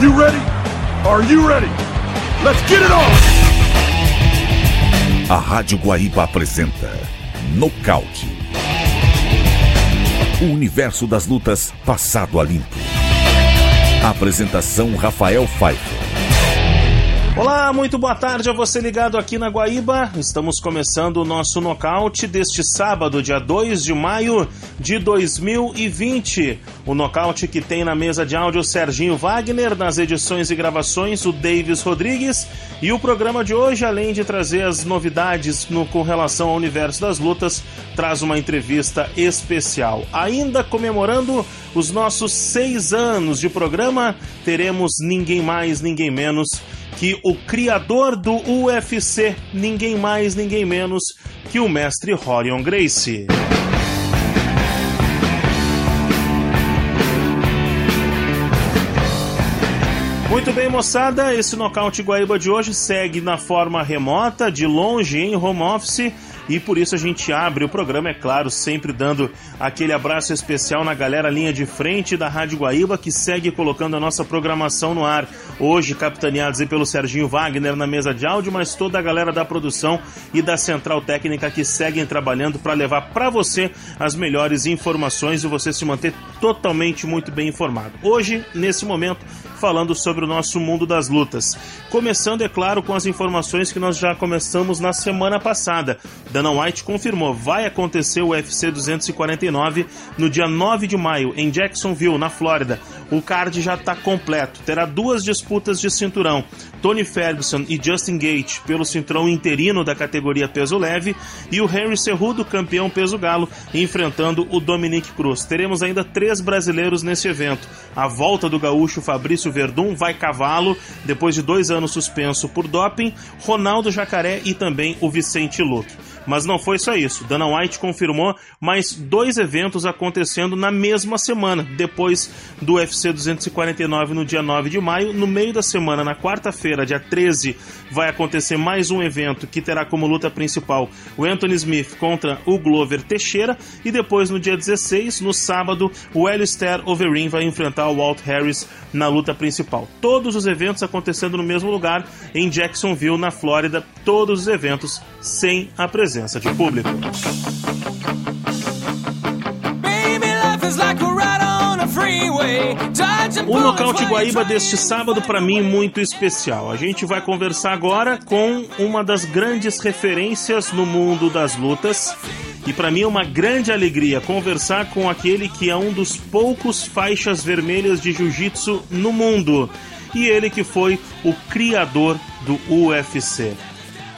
you ready? Are you ready? Let's get it on! A Rádio Guaíba apresenta Nocaute. O universo das lutas passado a limpo. Apresentação Rafael Pfeiffer. Olá, muito boa tarde a você ligado aqui na Guaíba. Estamos começando o nosso nocaute deste sábado, dia 2 de maio de 2020. O nocaute que tem na mesa de áudio o Serginho Wagner, nas edições e gravações o Davis Rodrigues. E o programa de hoje, além de trazer as novidades no, com relação ao universo das lutas, traz uma entrevista especial. Ainda comemorando os nossos seis anos de programa, teremos ninguém mais, ninguém menos que o criador do UFC, ninguém mais, ninguém menos que o mestre Rorion Gracie. Muito bem, moçada, esse nocaute Guaíba de hoje segue na forma remota, de longe, em home office e por isso a gente abre o programa, é claro, sempre dando aquele abraço especial na galera linha de frente da Rádio Guaíba que segue colocando a nossa programação no ar. Hoje, capitaneados aí pelo Serginho Wagner na mesa de áudio, mas toda a galera da produção e da central técnica que seguem trabalhando para levar para você as melhores informações e você se manter totalmente muito bem informado. Hoje, nesse momento, falando sobre o nosso mundo das lutas. Começando, é claro, com as informações que nós já começamos na semana passada. Dana White confirmou, vai acontecer o UFC 249 no dia 9 de maio, em Jacksonville, na Flórida. O card já está completo, terá duas disputas de cinturão. Tony Ferguson e Justin Gate pelo cinturão interino da categoria peso leve e o Henry Cerrudo, campeão peso galo, enfrentando o Dominic Cruz. Teremos ainda três brasileiros nesse evento. A volta do gaúcho Fabrício Verdun vai cavalo, depois de dois anos suspenso por doping, Ronaldo Jacaré e também o Vicente Luque. Mas não foi só isso. Dana White confirmou mais dois eventos acontecendo na mesma semana, depois do UFC 249 no dia 9 de maio. No meio da semana, na quarta-feira, dia 13, vai acontecer mais um evento que terá como luta principal o Anthony Smith contra o Glover Teixeira. E depois, no dia 16, no sábado, o Alistair Overeem vai enfrentar o Walt Harris na luta principal. Todos os eventos acontecendo no mesmo lugar, em Jacksonville, na Flórida. Todos os eventos sem a presença presença de público. O nocaute Guaíba deste sábado para mim muito especial. A gente vai conversar agora com uma das grandes referências no mundo das lutas. E para mim é uma grande alegria conversar com aquele que é um dos poucos faixas vermelhas de jiu-jitsu no mundo. E ele que foi o criador do UFC.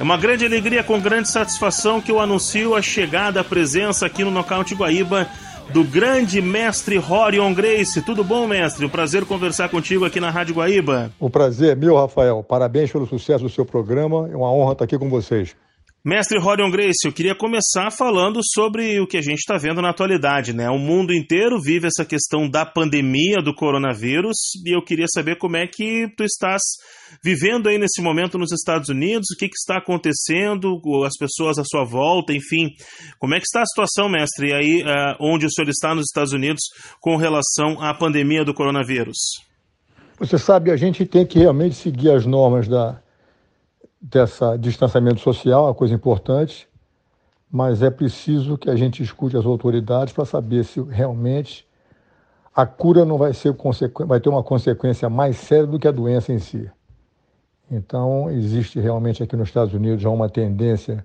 É uma grande alegria, com grande satisfação, que eu anuncio a chegada, a presença aqui no Nocaute Guaíba do grande mestre Rorion Grace. Tudo bom, mestre? Um prazer conversar contigo aqui na Rádio Guaíba. O prazer é meu, Rafael. Parabéns pelo sucesso do seu programa. É uma honra estar aqui com vocês. Mestre Rorion Grace, eu queria começar falando sobre o que a gente está vendo na atualidade, né? O mundo inteiro vive essa questão da pandemia do coronavírus e eu queria saber como é que tu estás vivendo aí nesse momento nos Estados Unidos, o que, que está acontecendo, as pessoas à sua volta, enfim. Como é que está a situação, mestre, aí uh, onde o senhor está nos Estados Unidos com relação à pandemia do coronavírus? Você sabe, a gente tem que realmente seguir as normas da dessa distanciamento social, uma coisa importante, mas é preciso que a gente escute as autoridades para saber se realmente a cura não vai ser vai ter uma consequência mais séria do que a doença em si. Então, existe realmente aqui nos Estados Unidos já uma tendência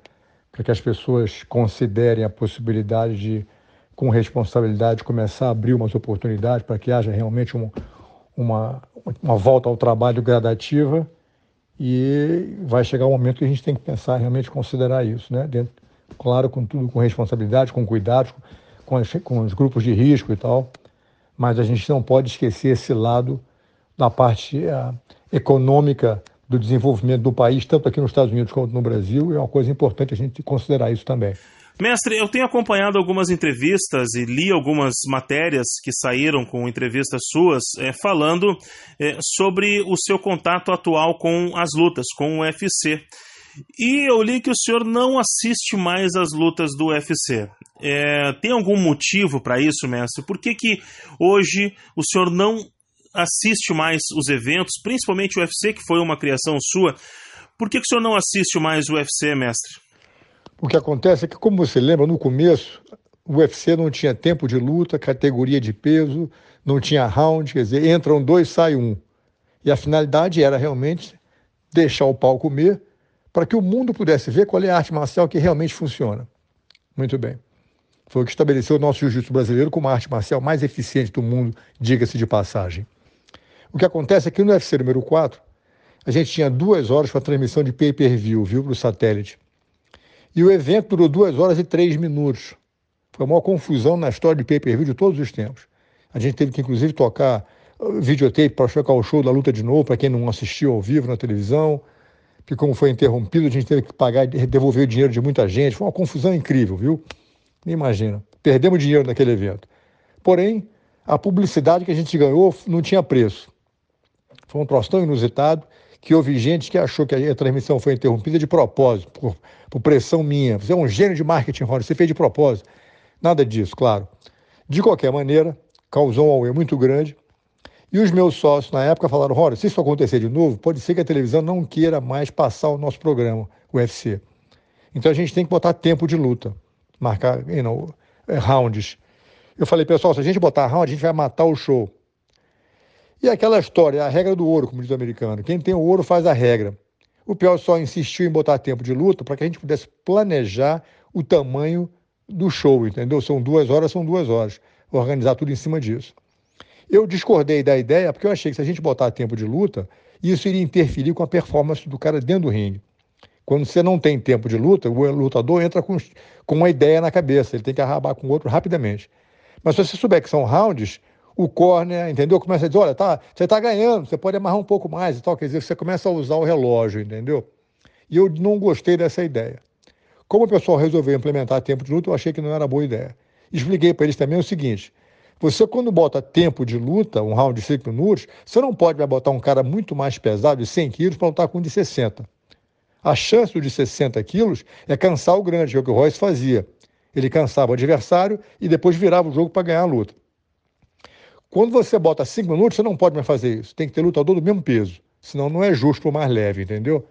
para que as pessoas considerem a possibilidade de, com responsabilidade, começar a abrir umas oportunidades para que haja realmente um, uma, uma volta ao trabalho gradativa e vai chegar um momento que a gente tem que pensar realmente considerar isso, né? Dentro, claro, com tudo com responsabilidade, com cuidado, com, com os grupos de risco e tal, mas a gente não pode esquecer esse lado da parte uh, econômica do desenvolvimento do país, tanto aqui nos Estados Unidos quanto no Brasil, é uma coisa importante a gente considerar isso também. Mestre, eu tenho acompanhado algumas entrevistas e li algumas matérias que saíram com entrevistas suas é, falando é, sobre o seu contato atual com as lutas, com o UFC. E eu li que o senhor não assiste mais as lutas do UFC. É, tem algum motivo para isso, mestre? Por que, que hoje o senhor não assiste mais os eventos, principalmente o UFC, que foi uma criação sua. Por que, que o senhor não assiste mais o UFC, mestre? O que acontece é que, como você lembra, no começo, o UFC não tinha tempo de luta, categoria de peso, não tinha round, quer dizer, entram dois, sai um. E a finalidade era realmente deixar o pau comer para que o mundo pudesse ver qual é a arte marcial que realmente funciona. Muito bem. Foi o que estabeleceu o nosso jiu-jitsu brasileiro como a arte marcial mais eficiente do mundo, diga-se de passagem. O que acontece é que no UFC número 4, a gente tinha duas horas para transmissão de pay-per-view, viu, para o satélite. E o evento durou duas horas e três minutos. Foi a maior confusão na história de pay-per-view de todos os tempos. A gente teve que, inclusive, tocar uh, videotape para chocar o show da luta de novo, para quem não assistiu ao vivo na televisão. Que, como foi interrompido, a gente teve que pagar e devolver o dinheiro de muita gente. Foi uma confusão incrível, viu? Nem imagina. Perdemos dinheiro naquele evento. Porém, a publicidade que a gente ganhou não tinha preço. Foi um troço tão inusitado que houve gente que achou que a transmissão foi interrompida de propósito, por, por pressão minha. Você é um gênio de marketing, Rony, você fez de propósito. Nada disso, claro. De qualquer maneira, causou um auê muito grande. E os meus sócios na época falaram: Rony, se isso acontecer de novo, pode ser que a televisão não queira mais passar o nosso programa, o UFC. Então a gente tem que botar tempo de luta marcar you know, eh, rounds. Eu falei, pessoal, se a gente botar round, a gente vai matar o show. E aquela história, a regra do ouro, como diz o americano. Quem tem o ouro faz a regra. O Pior só insistiu em botar tempo de luta para que a gente pudesse planejar o tamanho do show, entendeu? São duas horas, são duas horas. Organizar tudo em cima disso. Eu discordei da ideia porque eu achei que se a gente botar tempo de luta, isso iria interferir com a performance do cara dentro do ringue. Quando você não tem tempo de luta, o lutador entra com, com uma ideia na cabeça, ele tem que arrabar com o outro rapidamente. Mas se você souber que são rounds, o corner, entendeu? Começa a dizer, olha, tá, você está ganhando, você pode amarrar um pouco mais e tal. Quer dizer, você começa a usar o relógio, entendeu? E eu não gostei dessa ideia. Como o pessoal resolveu implementar tempo de luta, eu achei que não era boa ideia. Expliquei para eles também o seguinte: você, quando bota tempo de luta, um round de 5 minutos, você não pode botar um cara muito mais pesado, de 100 quilos, para lutar com um de 60. A chance de 60 quilos é cansar o grande, que é o que o Royce fazia. Ele cansava o adversário e depois virava o jogo para ganhar a luta. Quando você bota 5 minutos, você não pode mais fazer isso. Tem que ter lutador do mesmo peso. Senão não é justo o mais leve, entendeu?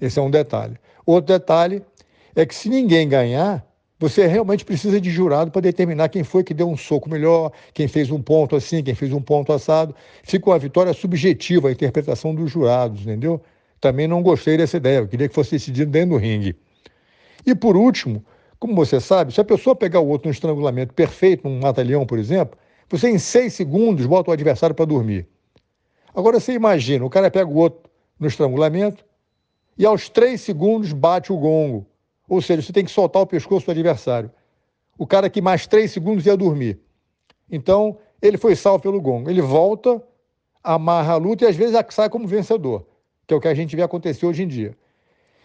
Esse é um detalhe. Outro detalhe é que se ninguém ganhar, você realmente precisa de jurado para determinar quem foi que deu um soco melhor, quem fez um ponto assim, quem fez um ponto assado. Fica uma vitória subjetiva a interpretação dos jurados, entendeu? Também não gostei dessa ideia, eu queria que fosse decidido dentro do ringue. E por último, como você sabe, se a pessoa pegar o outro no estrangulamento perfeito, num mata-leão, por exemplo, você em seis segundos bota o adversário para dormir. Agora você imagina, o cara pega o outro no estrangulamento e aos três segundos bate o gongo. Ou seja, você tem que soltar o pescoço do adversário. O cara que mais três segundos ia dormir. Então, ele foi salvo pelo gongo. Ele volta, amarra a luta e às vezes sai como vencedor que é o que a gente vê acontecer hoje em dia.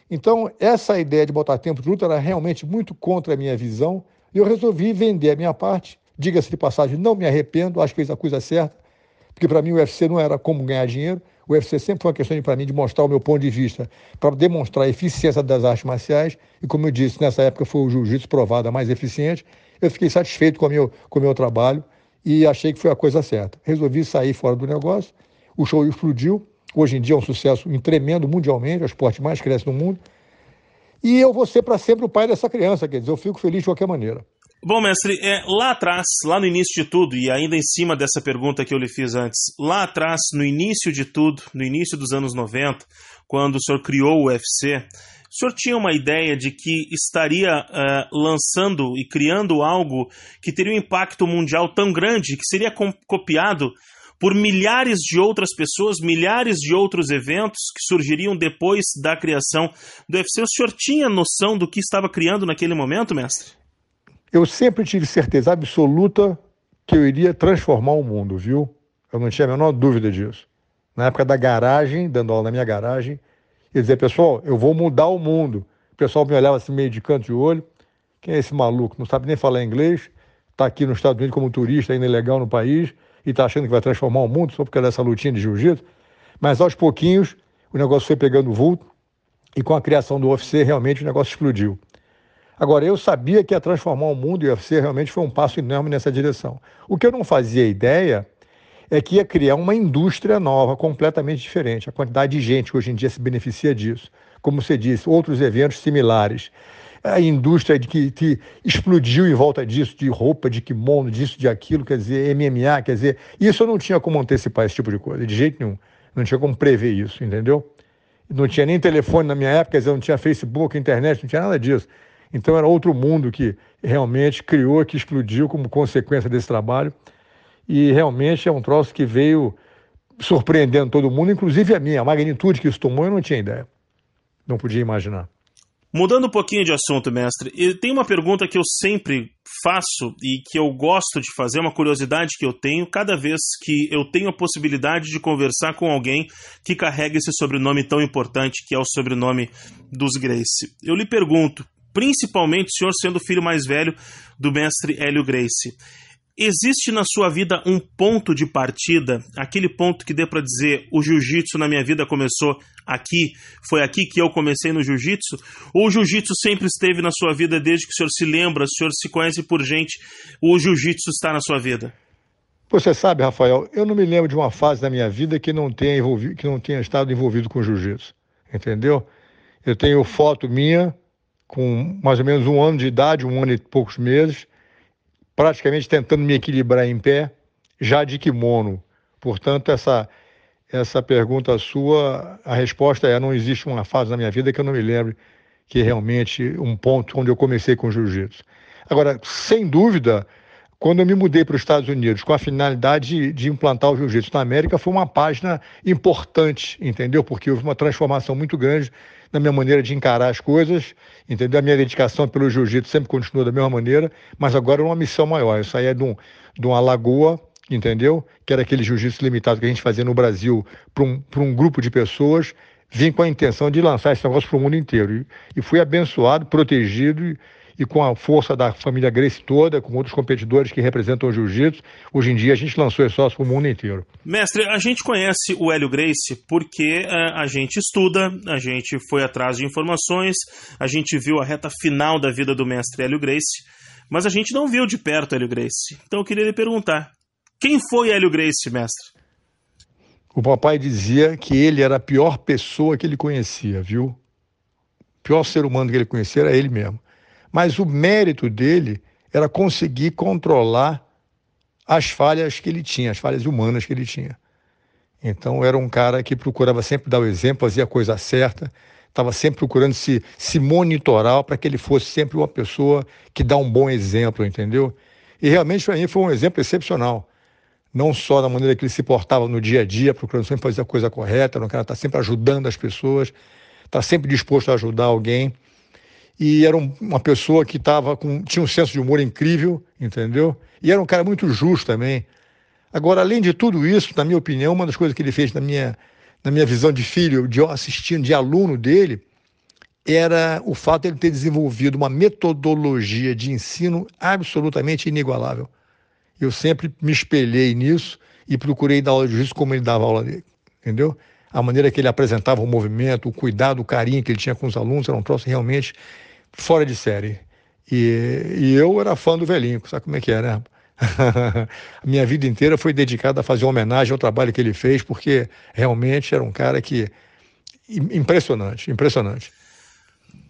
Então, essa ideia de botar tempo de luta era realmente muito contra a minha visão e eu resolvi vender a minha parte. Diga-se de passagem, não me arrependo, acho que fiz a coisa certa, porque para mim o UFC não era como ganhar dinheiro, o UFC sempre foi uma questão para mim de mostrar o meu ponto de vista, para demonstrar a eficiência das artes marciais, e como eu disse, nessa época foi o jiu-jitsu provado a mais eficiente. Eu fiquei satisfeito com o meu, com o meu trabalho e achei que foi a coisa certa. Resolvi sair fora do negócio, o show explodiu, Hoje em dia é um sucesso tremendo mundialmente, é o esporte mais cresce no mundo. E eu vou ser para sempre o pai dessa criança, quer dizer, eu fico feliz de qualquer maneira. Bom, mestre, é, lá atrás, lá no início de tudo, e ainda em cima dessa pergunta que eu lhe fiz antes, lá atrás, no início de tudo, no início dos anos 90, quando o senhor criou o UFC, o senhor tinha uma ideia de que estaria uh, lançando e criando algo que teria um impacto mundial tão grande que seria copiado por milhares de outras pessoas, milhares de outros eventos que surgiriam depois da criação do UFC. O senhor tinha noção do que estava criando naquele momento, mestre? Eu sempre tive certeza absoluta que eu iria transformar o mundo, viu? Eu não tinha a menor dúvida disso. Na época da garagem, dando aula na minha garagem, eu dizia, pessoal, eu vou mudar o mundo. O pessoal me olhava assim meio de canto de olho. Quem é esse maluco? Não sabe nem falar inglês, está aqui nos Estados Unidos como turista, ainda ilegal no país e está achando que vai transformar o mundo só porque dessa lutinha de jiu-jitsu. Mas aos pouquinhos o negócio foi pegando vulto e com a criação do UFC realmente o negócio explodiu. Agora, eu sabia que ia transformar o mundo e o UFC realmente foi um passo enorme nessa direção. O que eu não fazia ideia é que ia criar uma indústria nova, completamente diferente. A quantidade de gente que hoje em dia se beneficia disso. Como você disse, outros eventos similares. A indústria de que, que explodiu em volta disso, de roupa, de kimono, disso, de aquilo, quer dizer, MMA, quer dizer, isso eu não tinha como antecipar esse tipo de coisa, de jeito nenhum. Não tinha como prever isso, entendeu? Não tinha nem telefone na minha época, quer dizer, não tinha Facebook, internet, não tinha nada disso. Então era outro mundo que realmente criou, que explodiu como consequência desse trabalho. E realmente é um troço que veio surpreendendo todo mundo, inclusive a minha. A magnitude que isso tomou eu não tinha ideia. Não podia imaginar. Mudando um pouquinho de assunto, mestre, tem uma pergunta que eu sempre faço e que eu gosto de fazer, uma curiosidade que eu tenho cada vez que eu tenho a possibilidade de conversar com alguém que carrega esse sobrenome tão importante que é o sobrenome dos Grace. Eu lhe pergunto, principalmente o senhor sendo o filho mais velho do mestre Hélio Grace, Existe na sua vida um ponto de partida, aquele ponto que dê para dizer o jiu-jitsu na minha vida começou aqui, foi aqui que eu comecei no jiu-jitsu? Ou o jiu-jitsu sempre esteve na sua vida desde que o senhor se lembra, o senhor se conhece por gente, o jiu-jitsu está na sua vida? Você sabe, Rafael, eu não me lembro de uma fase da minha vida que não tenha, envolvido, que não tenha estado envolvido com jiu-jitsu, entendeu? Eu tenho foto minha com mais ou menos um ano de idade, um ano e poucos meses, praticamente tentando me equilibrar em pé, já de kimono. Portanto, essa, essa pergunta sua, a resposta é: não existe uma fase na minha vida que eu não me lembre que realmente um ponto onde eu comecei com jiu-jitsu. Agora, sem dúvida, quando eu me mudei para os Estados Unidos com a finalidade de, de implantar o jiu-jitsu na América, foi uma página importante, entendeu? Porque houve uma transformação muito grande na minha maneira de encarar as coisas, entendeu? A minha dedicação pelo jiu-jitsu sempre continua da mesma maneira, mas agora é uma missão maior. Eu saí de, um, de uma lagoa, entendeu? Que era aquele jiu-jitsu limitado que a gente fazia no Brasil para um, um grupo de pessoas, vim com a intenção de lançar esse negócio para o mundo inteiro. E, e fui abençoado, protegido e, e com a força da família Grace toda, com outros competidores que representam o jiu-jitsu, hoje em dia a gente lançou esse sócio para o mundo inteiro. Mestre, a gente conhece o Hélio Grace porque uh, a gente estuda, a gente foi atrás de informações, a gente viu a reta final da vida do mestre Hélio Grace, mas a gente não viu de perto Hélio Grace. Então eu queria lhe perguntar, quem foi Hélio Grace, mestre? O papai dizia que ele era a pior pessoa que ele conhecia, viu? O pior ser humano que ele conhecia era ele mesmo. Mas o mérito dele era conseguir controlar as falhas que ele tinha, as falhas humanas que ele tinha. Então era um cara que procurava sempre dar o exemplo, fazia a coisa certa, estava sempre procurando se, se monitorar para que ele fosse sempre uma pessoa que dá um bom exemplo, entendeu? E realmente para mim foi um exemplo excepcional. Não só da maneira que ele se portava no dia a dia, procurando sempre fazer a coisa correta, era um cara que está sempre ajudando as pessoas, está sempre disposto a ajudar alguém e era um, uma pessoa que tava com, tinha um senso de humor incrível, entendeu? E era um cara muito justo também. Agora, além de tudo isso, na minha opinião, uma das coisas que ele fez na minha, na minha visão de filho, de assistindo, de aluno dele, era o fato de ele ter desenvolvido uma metodologia de ensino absolutamente inigualável. Eu sempre me espelhei nisso e procurei dar aula de juízo como ele dava aula dele, entendeu? A maneira que ele apresentava o movimento, o cuidado, o carinho que ele tinha com os alunos, era um troço realmente fora de série. E, e eu era fã do velhinho, sabe como é que é, né? a minha vida inteira foi dedicada a fazer homenagem ao trabalho que ele fez, porque realmente era um cara que. impressionante, impressionante.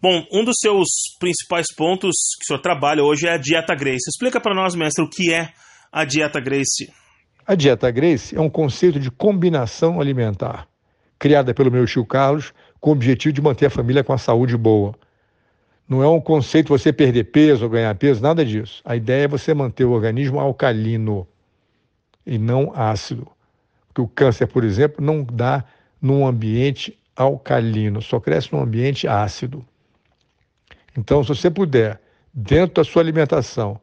Bom, um dos seus principais pontos que o senhor trabalha hoje é a dieta Grace. Explica para nós, mestre, o que é a dieta Grace. A dieta Grace é um conceito de combinação alimentar, criada pelo meu tio Carlos, com o objetivo de manter a família com a saúde boa. Não é um conceito você perder peso ou ganhar peso, nada disso. A ideia é você manter o organismo alcalino e não ácido. Porque o câncer, por exemplo, não dá num ambiente alcalino, só cresce num ambiente ácido. Então, se você puder, dentro da sua alimentação,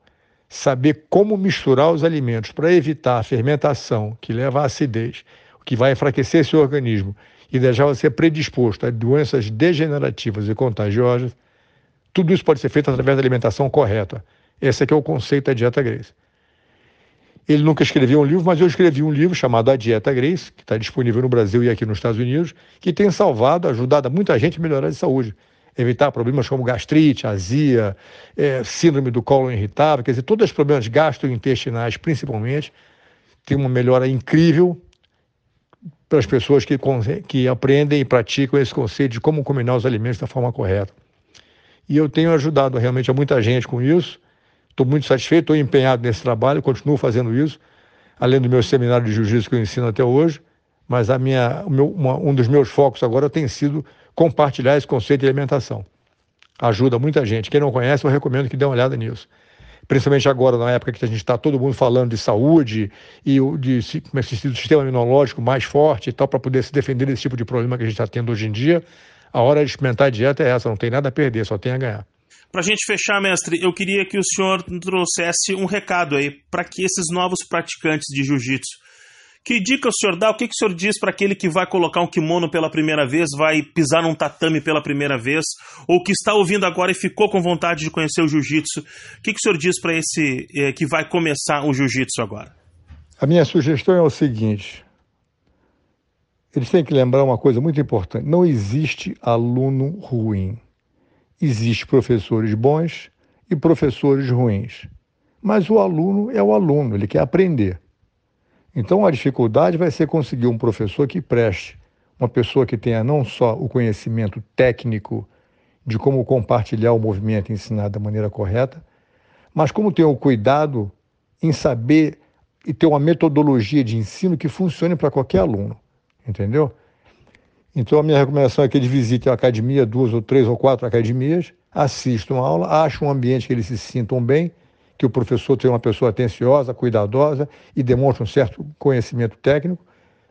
saber como misturar os alimentos para evitar a fermentação que leva à acidez, o que vai enfraquecer seu organismo e deixar você predisposto a doenças degenerativas e contagiosas, tudo isso pode ser feito através da alimentação correta. Esse aqui é o conceito da dieta Grace. Ele nunca escreveu um livro, mas eu escrevi um livro chamado A Dieta Grace, que está disponível no Brasil e aqui nos Estados Unidos, que tem salvado, ajudado muita gente a melhorar de saúde. Evitar problemas como gastrite, azia, é, síndrome do colo irritável, quer dizer, todos os problemas gastrointestinais, principalmente, tem uma melhora incrível para as pessoas que, que aprendem e praticam esse conceito de como combinar os alimentos da forma correta. E eu tenho ajudado realmente a muita gente com isso. Estou muito satisfeito, estou empenhado nesse trabalho, continuo fazendo isso, além do meu seminário de jiu-jitsu que eu ensino até hoje. Mas a minha, meu, uma, um dos meus focos agora tem sido compartilhar esse conceito de alimentação. Ajuda muita gente. Quem não conhece, eu recomendo que dê uma olhada nisso principalmente agora, na época que a gente está todo mundo falando de saúde e de como é que do sistema imunológico mais forte e tal, para poder se defender desse tipo de problema que a gente está tendo hoje em dia, a hora de experimentar a dieta é essa, não tem nada a perder, só tem a ganhar. Para a gente fechar, mestre, eu queria que o senhor trouxesse um recado aí para que esses novos praticantes de jiu-jitsu que dica o senhor dá? O que, que o senhor diz para aquele que vai colocar um kimono pela primeira vez, vai pisar num tatame pela primeira vez, ou que está ouvindo agora e ficou com vontade de conhecer o jiu-jitsu? O que, que o senhor diz para esse eh, que vai começar o jiu-jitsu agora? A minha sugestão é o seguinte: eles têm que lembrar uma coisa muito importante: não existe aluno ruim. Existem professores bons e professores ruins. Mas o aluno é o aluno, ele quer aprender. Então a dificuldade vai ser conseguir um professor que preste, uma pessoa que tenha não só o conhecimento técnico de como compartilhar o movimento e ensinar da maneira correta, mas como ter o cuidado em saber e ter uma metodologia de ensino que funcione para qualquer aluno, entendeu? Então a minha recomendação é que ele visite a academia, duas ou três ou quatro academias, assista uma aula, ache um ambiente que eles se sintam bem que o professor seja uma pessoa atenciosa, cuidadosa e demonstre um certo conhecimento técnico,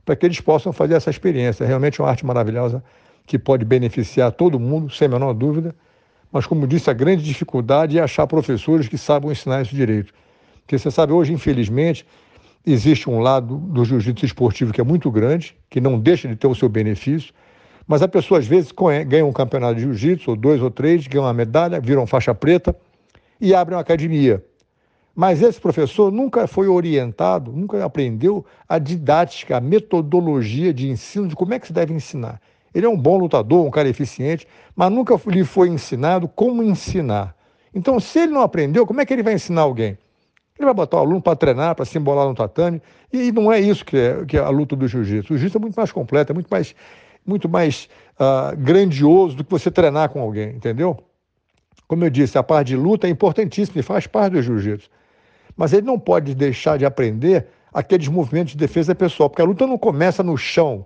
para que eles possam fazer essa experiência. É realmente uma arte maravilhosa que pode beneficiar todo mundo, sem a menor dúvida, mas, como disse, a grande dificuldade é achar professores que saibam ensinar isso direito. Porque você sabe, hoje, infelizmente, existe um lado do jiu-jitsu esportivo que é muito grande, que não deixa de ter o seu benefício, mas a pessoa, às vezes, ganha um campeonato de jiu-jitsu, ou dois ou três, ganha uma medalha, viram faixa preta e abre uma academia. Mas esse professor nunca foi orientado, nunca aprendeu a didática, a metodologia de ensino, de como é que se deve ensinar. Ele é um bom lutador, um cara eficiente, mas nunca lhe foi ensinado como ensinar. Então, se ele não aprendeu, como é que ele vai ensinar alguém? Ele vai botar o aluno para treinar, para se embolar no tatame, e não é isso que é, que é a luta do jiu-jitsu. O jiu-jitsu é muito mais completo, é muito mais, muito mais uh, grandioso do que você treinar com alguém, entendeu? Como eu disse, a parte de luta é importantíssima e faz parte do jiu-jitsu mas ele não pode deixar de aprender aqueles movimentos de defesa pessoal, porque a luta não começa no chão,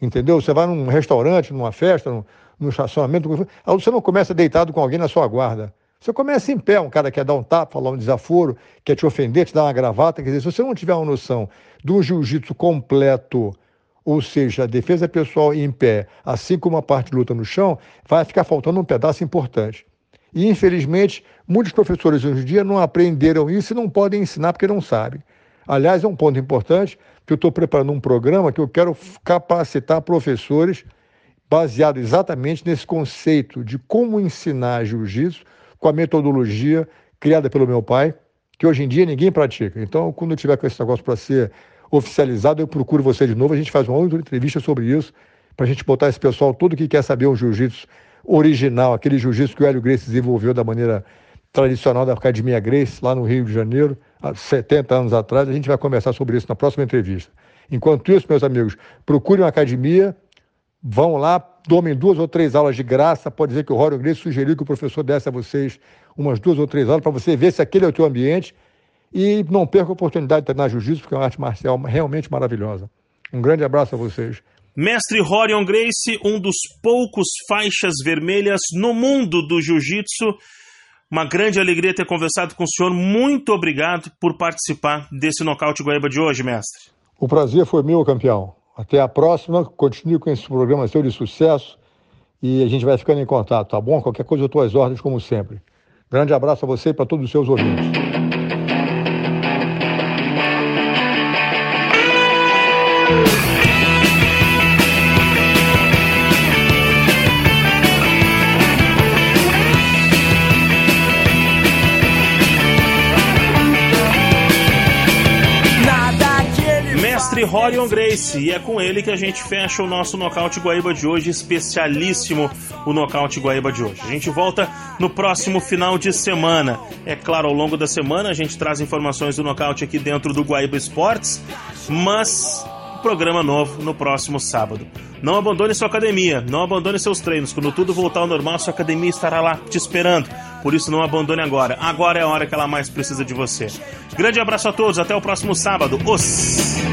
entendeu? Você vai num restaurante, numa festa, num, num estacionamento, a luta você não começa deitado com alguém na sua guarda. Você começa em pé, um cara quer dar um tapa, falar um desaforo, quer te ofender, te dar uma gravata. Quer dizer, se você não tiver uma noção do jiu-jitsu completo, ou seja, a defesa pessoal em pé, assim como a parte de luta no chão, vai ficar faltando um pedaço importante. E, infelizmente, muitos professores hoje em dia não aprenderam isso e não podem ensinar porque não sabem. Aliás, é um ponto importante, que eu estou preparando um programa que eu quero capacitar professores baseado exatamente nesse conceito de como ensinar jiu-jitsu com a metodologia criada pelo meu pai, que hoje em dia ninguém pratica. Então, quando eu tiver com esse negócio para ser oficializado, eu procuro você de novo, a gente faz uma outra entrevista sobre isso, para a gente botar esse pessoal todo que quer saber o jiu-jitsu original, aquele jiu-jitsu que o Hélio Grace desenvolveu da maneira tradicional da Academia Grace, lá no Rio de Janeiro, há 70 anos atrás. A gente vai conversar sobre isso na próxima entrevista. Enquanto isso, meus amigos, procurem uma academia, vão lá, tomem duas ou três aulas de graça. Pode dizer que o Hélio Grace sugeriu que o professor desse a vocês umas duas ou três aulas para você ver se aquele é o teu ambiente. E não perca a oportunidade de treinar jiu-jitsu, porque é uma arte marcial realmente maravilhosa. Um grande abraço a vocês. Mestre Rorion Grace, um dos poucos faixas vermelhas no mundo do jiu-jitsu. Uma grande alegria ter conversado com o senhor. Muito obrigado por participar desse nocaute Guaíba de hoje, mestre. O prazer foi meu, campeão. Até a próxima. Continue com esse programa seu de sucesso e a gente vai ficando em contato, tá bom? Qualquer coisa eu estou às ordens, como sempre. Grande abraço a você e para todos os seus ouvintes. Rorion Grace e é com ele que a gente fecha o nosso nocaute Guaíba de hoje, especialíssimo o nocaute Guaíba de hoje. A gente volta no próximo final de semana. É claro, ao longo da semana a gente traz informações do nocaute aqui dentro do Guaíba Esportes, mas programa novo no próximo sábado. Não abandone sua academia, não abandone seus treinos. Quando tudo voltar ao normal, sua academia estará lá te esperando. Por isso, não abandone agora. Agora é a hora que ela mais precisa de você. Grande abraço a todos, até o próximo sábado. Os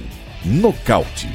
Nocaute